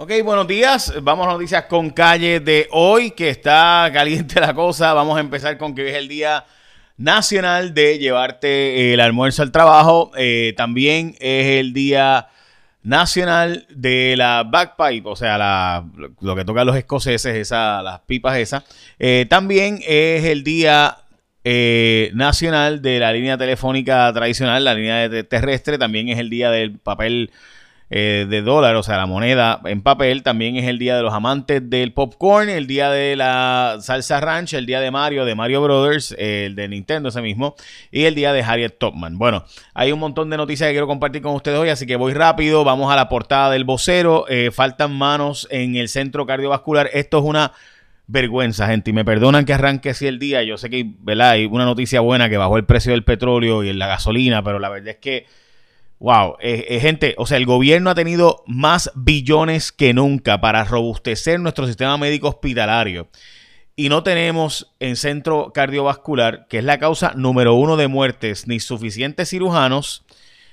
Ok, buenos días. Vamos a noticias con calle de hoy, que está caliente la cosa. Vamos a empezar con que hoy es el día nacional de llevarte el almuerzo al trabajo. Eh, también es el día nacional de la backpipe, o sea, la, lo que tocan los escoceses, esa, las pipas esas. Eh, también es el día eh, nacional de la línea telefónica tradicional, la línea terrestre. También es el día del papel eh, de dólar, o sea, la moneda en papel. También es el día de los amantes del popcorn, el día de la salsa ranch, el día de Mario, de Mario Brothers, el de Nintendo ese mismo, y el día de Harriet Topman. Bueno, hay un montón de noticias que quiero compartir con ustedes hoy, así que voy rápido. Vamos a la portada del vocero. Eh, faltan manos en el centro cardiovascular. Esto es una vergüenza, gente. Y me perdonan que arranque así el día. Yo sé que ¿verdad? hay una noticia buena que bajó el precio del petróleo y la gasolina, pero la verdad es que Wow, eh, eh, gente, o sea, el gobierno ha tenido más billones que nunca para robustecer nuestro sistema médico hospitalario. Y no tenemos en centro cardiovascular, que es la causa número uno de muertes, ni suficientes cirujanos,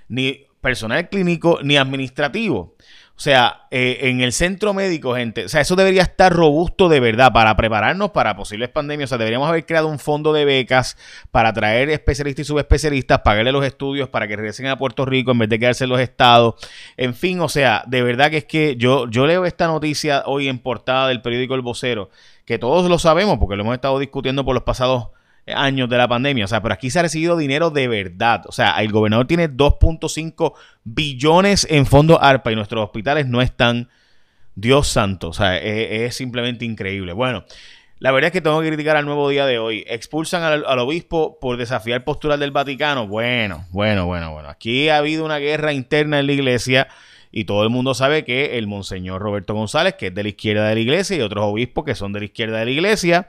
ni personal clínico, ni administrativo. O sea, eh, en el centro médico, gente, o sea, eso debería estar robusto de verdad para prepararnos para posibles pandemias. O sea, deberíamos haber creado un fondo de becas para traer especialistas y subespecialistas, pagarle los estudios para que regresen a Puerto Rico en vez de quedarse en los estados. En fin, o sea, de verdad que es que yo, yo leo esta noticia hoy en portada del periódico El Vocero, que todos lo sabemos porque lo hemos estado discutiendo por los pasados años de la pandemia. O sea, pero aquí se ha recibido dinero de verdad. O sea, el gobernador tiene 2.5 billones en fondos ARPA y nuestros hospitales no están. Dios santo. O sea, es, simplemente increíble. Bueno. La verdad es que tengo que criticar al nuevo día de hoy. Expulsan al, obispo por desafiar posturas del Vaticano. Bueno, bueno, bueno, bueno. Aquí ha habido una guerra interna en la iglesia y todo el mundo sabe que el monseñor Roberto González, que es de la izquierda de la iglesia, y otros obispos que son de la izquierda de la iglesia,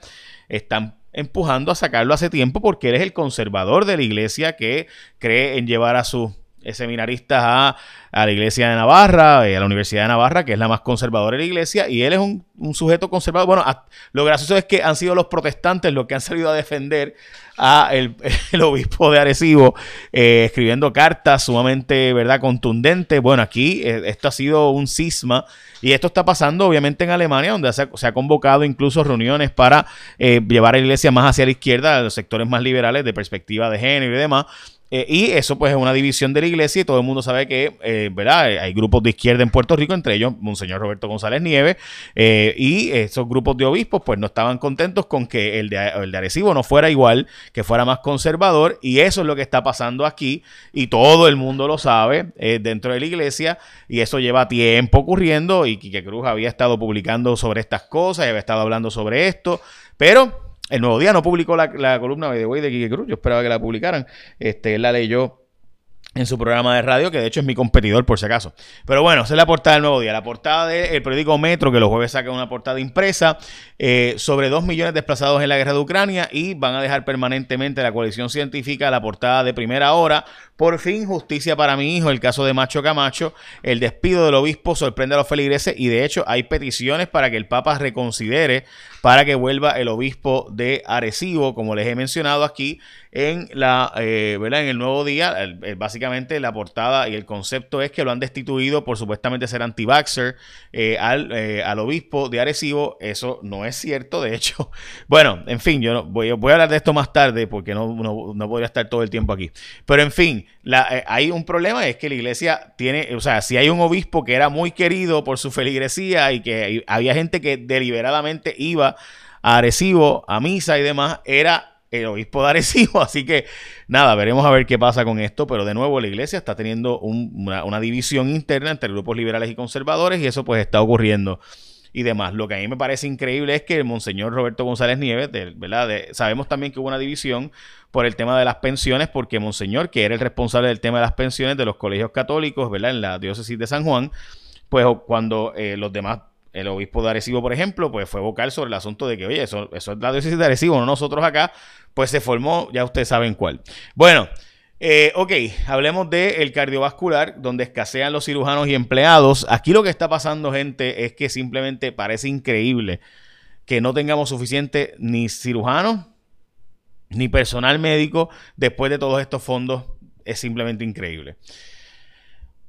están empujando a sacarlo hace tiempo porque él es el conservador de la iglesia que cree en llevar a sus seminaristas a, a, la iglesia de Navarra, eh, a la Universidad de Navarra, que es la más conservadora de la iglesia, y él es un, sujeto conservador. Bueno, lo gracioso es que han sido los protestantes los que han salido a defender a el, obispo de Arecibo, eh, escribiendo cartas sumamente, ¿verdad?, contundentes. Bueno, aquí eh, esto ha sido un cisma y esto está pasando obviamente en Alemania, donde se ha, convocado incluso reuniones para llevar a la iglesia más hacia la izquierda, a los sectores más liberales de perspectiva de género y demás. Eh, y eso pues es una división de la iglesia y todo el mundo sabe que, eh, ¿verdad? Hay grupos de izquierda en Puerto Rico, entre ellos Monseñor Roberto González Nieves, eh, y esos grupos de obispos pues no estaban contentos con que el de, el de Arecibo no fuera igual, que fuera más conservador, y eso es lo que está pasando aquí, y todo el mundo lo sabe dentro de la iglesia, y eso lleva tiempo ocurriendo, y Quique Cruz había estado publicando sobre estas cosas, y había estado hablando sobre esto, pero el Nuevo Día no publicó la, columna de de Quique Cruz. Yo esperaba que la publicaran. Este, él la leyó en su programa de radio, que de hecho es mi competidor por si acaso. Pero bueno, esa es la portada del Nuevo Día. La portada del periódico Metro, que los jueves saca una portada impresa eh, sobre dos millones desplazados en la guerra de Ucrania y van a dejar permanentemente la coalición científica la portada de primera hora. Por fin, justicia para mi hijo, el caso de Macho Camacho. El despido del obispo sorprende a los feligreses y de hecho hay peticiones para que el Papa reconsidere para que vuelva el obispo de Arecibo, como les he mencionado aquí en la eh, ¿verdad? en el nuevo día. básicamente la portada y el concepto es que lo han destituido por supuestamente ser anti-vaxxer eh, al, eh, al, obispo de Arecibo. Eso no es cierto, de hecho. Bueno, en fin, yo no, voy, a hablar de esto más tarde porque no, no, no podría estar todo el tiempo aquí. Pero en fin, la, hay un problema, es que la iglesia tiene, o sea, si hay un obispo que era muy querido por su feligresía y que había gente que deliberadamente iba a Arecibo, a misa y demás, era el obispo de Arecibo. Así que nada, veremos a ver qué pasa con esto. Pero de nuevo, la iglesia está teniendo una, división interna entre grupos liberales y conservadores y eso pues está ocurriendo y demás. Lo que a mí me parece increíble es que el monseñor Roberto González Nieves, ¿verdad? sabemos también que hubo una división por el tema de las pensiones, porque monseñor, que era el responsable del tema de las pensiones de los colegios católicos, ¿verdad? En la diócesis de San Juan, pues cuando eh, los demás el obispo de Arecibo, por ejemplo, pues fue vocal sobre el asunto de que, oye, eso, eso es la diócesis de Arecibo, no nosotros acá, pues se formó, ya ustedes saben cuál. Bueno, eh, ok, hablemos del cardiovascular, donde escasean los cirujanos y empleados. Aquí lo que está pasando, gente, es que simplemente parece increíble que no tengamos suficiente ni cirujanos ni personal médico después de todos estos fondos. Es simplemente increíble.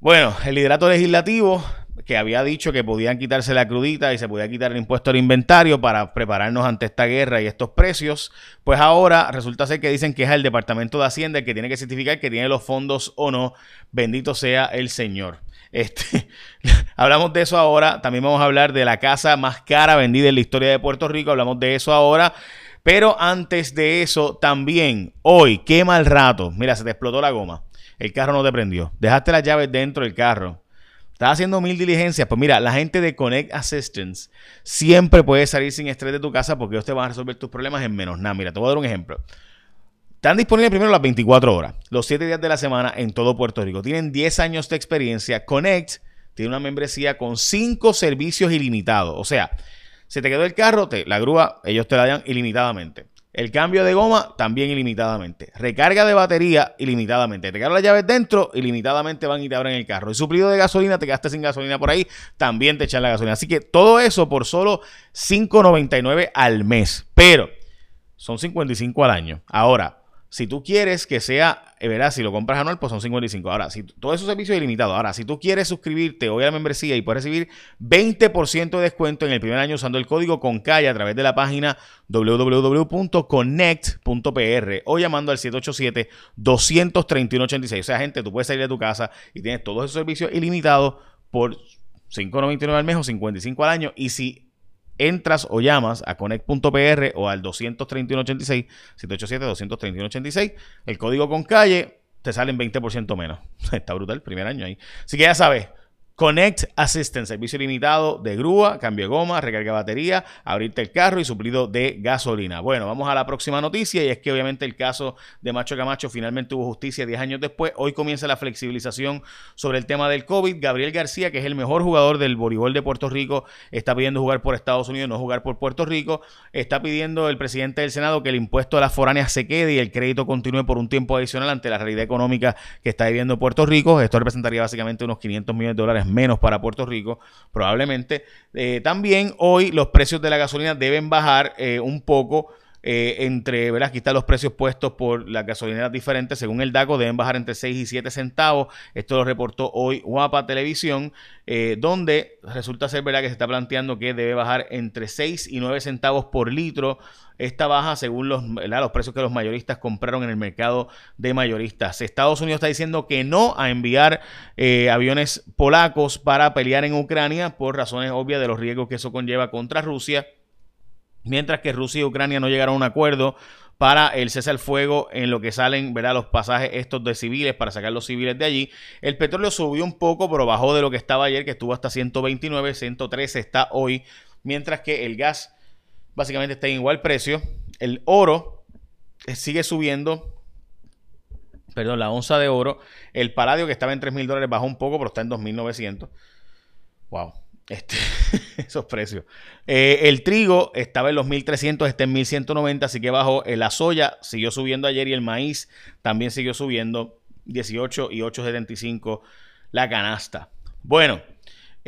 Bueno, el liderato legislativo que había dicho que podían quitarse la crudita y se podía quitar el impuesto al inventario para prepararnos ante esta guerra y estos precios, pues ahora resulta ser que dicen que es el Departamento de Hacienda el que tiene que certificar que tiene los fondos o no. Bendito sea el Señor. Este, hablamos de eso ahora. También vamos a hablar de la casa más cara vendida en la historia de Puerto Rico. Hablamos de eso ahora. Pero antes de eso, también hoy, qué mal rato. Mira, se te explotó la goma. El carro no te prendió. Dejaste las llaves dentro del carro. Estás haciendo mil diligencias. Pues mira, la gente de Connect Assistance siempre puede salir sin estrés de tu casa porque ellos te van a resolver tus problemas en menos nada. Mira, te voy a dar un ejemplo. Están disponibles primero las 24 horas, los 7 días de la semana en todo Puerto Rico. Tienen 10 años de experiencia. Connect tiene una membresía con 5 servicios ilimitados. O sea, se te quedó el carro, te, la grúa, ellos te la dan ilimitadamente. El cambio de goma también ilimitadamente. Recarga de batería ilimitadamente. Te quedan las llaves dentro, ilimitadamente van y te abren el carro. El suplido de gasolina, te quedaste sin gasolina por ahí, también te echan la gasolina. Así que todo eso por solo $5.99 al mes. Pero son 55 al año. Ahora, si tú quieres que sea, eh, verás, si lo compras anual, pues son 55. Ahora, si todo eso servicio es ilimitado. Ahora, si tú quieres suscribirte hoy a la membresía y puedes recibir 20% de descuento en el primer año usando el código CONCALLE a través de la página www.connect.pr o llamando al 787-231-86. O sea, gente, tú puedes salir de tu casa y tienes todos esos servicios ilimitados por 5.99 al mes o 55 al año. Y si entras o llamas a connect.pr o al 23186, 787-23186, el código con calle, te salen 20% menos. Está brutal, primer año ahí. Así que ya sabes, Connect Assistance, servicio limitado de grúa, cambio de goma, recarga de batería, abrirte el carro y suplido de gasolina. Bueno, vamos a la próxima noticia y es que obviamente el caso de Macho Camacho finalmente tuvo justicia 10 años después. Hoy comienza la flexibilización sobre el tema del COVID. Gabriel García, que es el mejor jugador del voleibol de Puerto Rico, está pidiendo jugar por Estados Unidos, no jugar por Puerto Rico. Está pidiendo el presidente del Senado que el impuesto a las foráneas se quede y el crédito continúe por un tiempo adicional ante la realidad económica que está viviendo Puerto Rico. Esto representaría básicamente unos 500 millones de dólares menos para Puerto Rico, probablemente. Eh, también hoy los precios de la gasolina deben bajar eh, un poco. Eh, entre, ¿verdad? Aquí están los precios puestos por las gasolineras diferentes. Según el DACO, deben bajar entre 6 y 7 centavos. Esto lo reportó hoy Guapa Televisión, donde resulta ser, ¿verdad?, que se está planteando que debe bajar entre 6 y 9 centavos por litro esta baja según los, los precios que los mayoristas compraron en el mercado de mayoristas. Estados Unidos está diciendo que no a enviar eh, aviones polacos para pelear en Ucrania por razones obvias de los riesgos que eso conlleva contra Rusia. Mientras que Rusia y Ucrania no llegaron a un acuerdo para el cese al fuego en lo que salen ¿verdad? los pasajes estos de civiles para sacar los civiles de allí. El petróleo subió un poco, pero bajó de lo que estaba ayer, que estuvo hasta 129, 113 está hoy, mientras que el gas básicamente está en igual precio. El oro eh, sigue subiendo. Perdón, la onza de oro. El paladio que estaba en 3 mil dólares bajó un poco, pero está en 2.900. Wow. Este, esos precios. Eh, el trigo estaba en los 1300, está en 1190, así que bajó. Eh, la soya siguió subiendo ayer y el maíz también siguió subiendo 18 y 875 la canasta. Bueno,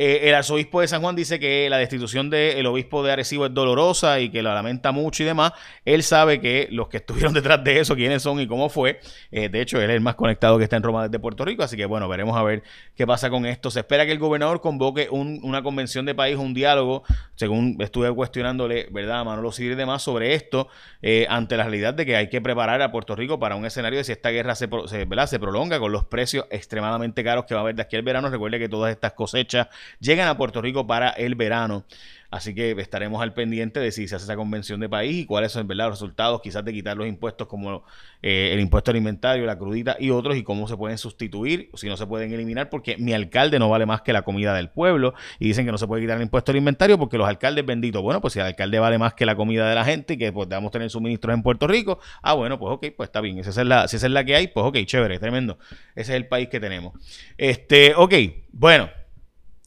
eh, el arzobispo de San Juan dice que la destitución del obispo de Arecibo es dolorosa y que la lamenta mucho y demás. Él sabe que los que estuvieron detrás de eso, quiénes son y cómo fue. Eh, de hecho, él es el más conectado que está en Roma desde Puerto Rico. Así que bueno, veremos a ver qué pasa con esto. Se espera que el gobernador convoque una convención de país, un diálogo, según estuve cuestionándole, ¿verdad?, a Manolo Civil y demás sobre esto, eh, ante la realidad de que hay que preparar a Puerto Rico para un escenario de si esta guerra se, se, se prolonga con los precios extremadamente caros que va a haber de aquí al verano. Recuerde que todas estas cosechas llegan a Puerto Rico para el verano. Así que estaremos al pendiente de si se hace esa convención de país y cuáles son ¿verdad? los resultados, quizás de quitar los impuestos como eh, el impuesto alimentario, la crudita y otros, y cómo se pueden sustituir, si no se pueden eliminar, porque mi alcalde no vale más que la comida del pueblo, y dicen que no se puede quitar el impuesto alimentario porque los alcaldes benditos, bueno, pues si el alcalde vale más que la comida de la gente y que pues debamos tener suministros en Puerto Rico, ah, bueno, pues ok, pues está bien, esa es la, si esa es la que hay, pues ok, chévere, tremendo, ese es el país que tenemos. Este, ok, bueno.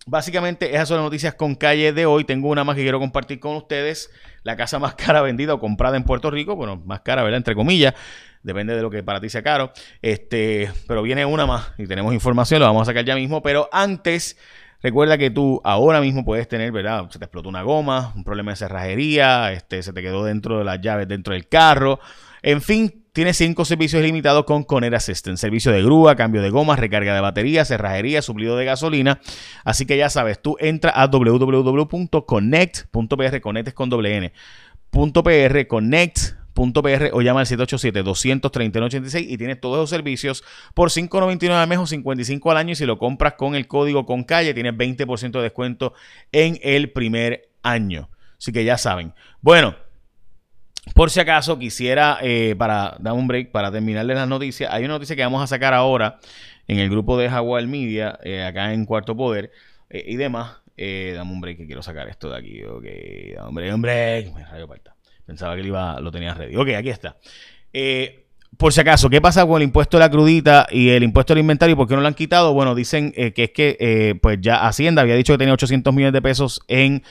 Básicamente, esas son las noticias con calle de hoy. Tengo una más que quiero compartir con ustedes. La casa más cara vendida o comprada en Puerto Rico. Bueno, más cara, ¿verdad? Entre comillas. Depende de lo que para ti sea caro. Este, pero viene una más y tenemos información. Lo vamos a sacar ya mismo. Pero antes, recuerda que tú ahora mismo puedes tener, ¿verdad? Se te explotó una goma, un problema de cerrajería, este, se te quedó dentro de las llaves dentro del carro. En fin, tiene cinco servicios ilimitados con Conner Assistant. Servicio de grúa, cambio de gomas, recarga de batería, cerrajería, suplido de gasolina. Así que ya sabes, tú entras a www.connect.pr, conectes con doble N, .pr, connect.pr o llama al 787-239-86 y tienes todos esos servicios por $5.99 al mes o $55 al año y si lo compras con el código con calle tienes 20% de descuento en el primer año. Así que ya saben. Bueno, por si acaso quisiera, eh, para dar un break, para terminarle las noticias, hay una noticia que vamos a sacar ahora en el grupo de Jaguar Media, eh, acá en Cuarto Poder eh, y demás. dame un break que quiero sacar esto de aquí. Ok, dame un break, un break. Rayo parta. Pensaba que lo, iba, lo tenía ready. Ok, aquí está. por si acaso, ¿qué pasa con el impuesto de la crudita y el impuesto del inventario? ¿Por qué no lo han quitado? Bueno, dicen que es que pues ya Hacienda había dicho que tenía 800 millones de pesos en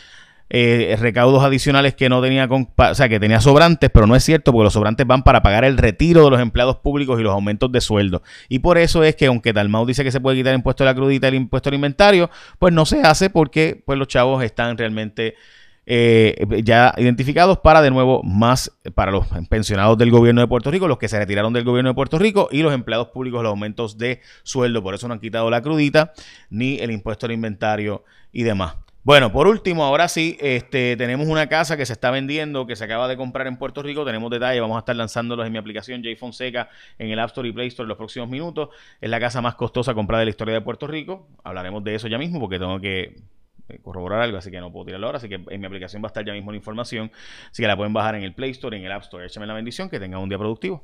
eh, recaudos adicionales que no tenía, o sea, que tenía sobrantes, pero no es cierto porque los sobrantes van para pagar el retiro de los empleados públicos y los aumentos de sueldo. Y por eso es que aunque Dalmau dice que se puede quitar el impuesto de la crudita el impuesto al inventario, pues no se hace porque pues los chavos están realmente eh, ya identificados para de nuevo más para los pensionados del gobierno de Puerto Rico, los que se retiraron del gobierno de Puerto Rico y los empleados públicos los aumentos de sueldo. Por eso no han quitado la crudita ni el impuesto al inventario y demás. Bueno, por último, ahora sí, este, tenemos una casa que se está vendiendo, que se acaba de comprar en Puerto Rico. Tenemos detalles, vamos a estar lanzándolos en mi aplicación J Fonseca en el App Store y Play Store en los próximos minutos. Es la casa más costosa comprada de la historia de Puerto Rico. Hablaremos de eso ya mismo porque tengo que eh, corroborar algo, así que no puedo tirarlo ahora. Así que en mi aplicación va a estar ya mismo la información. Así que la pueden bajar en el Play Store, en el App Store. Échame la bendición, que tengan un día productivo.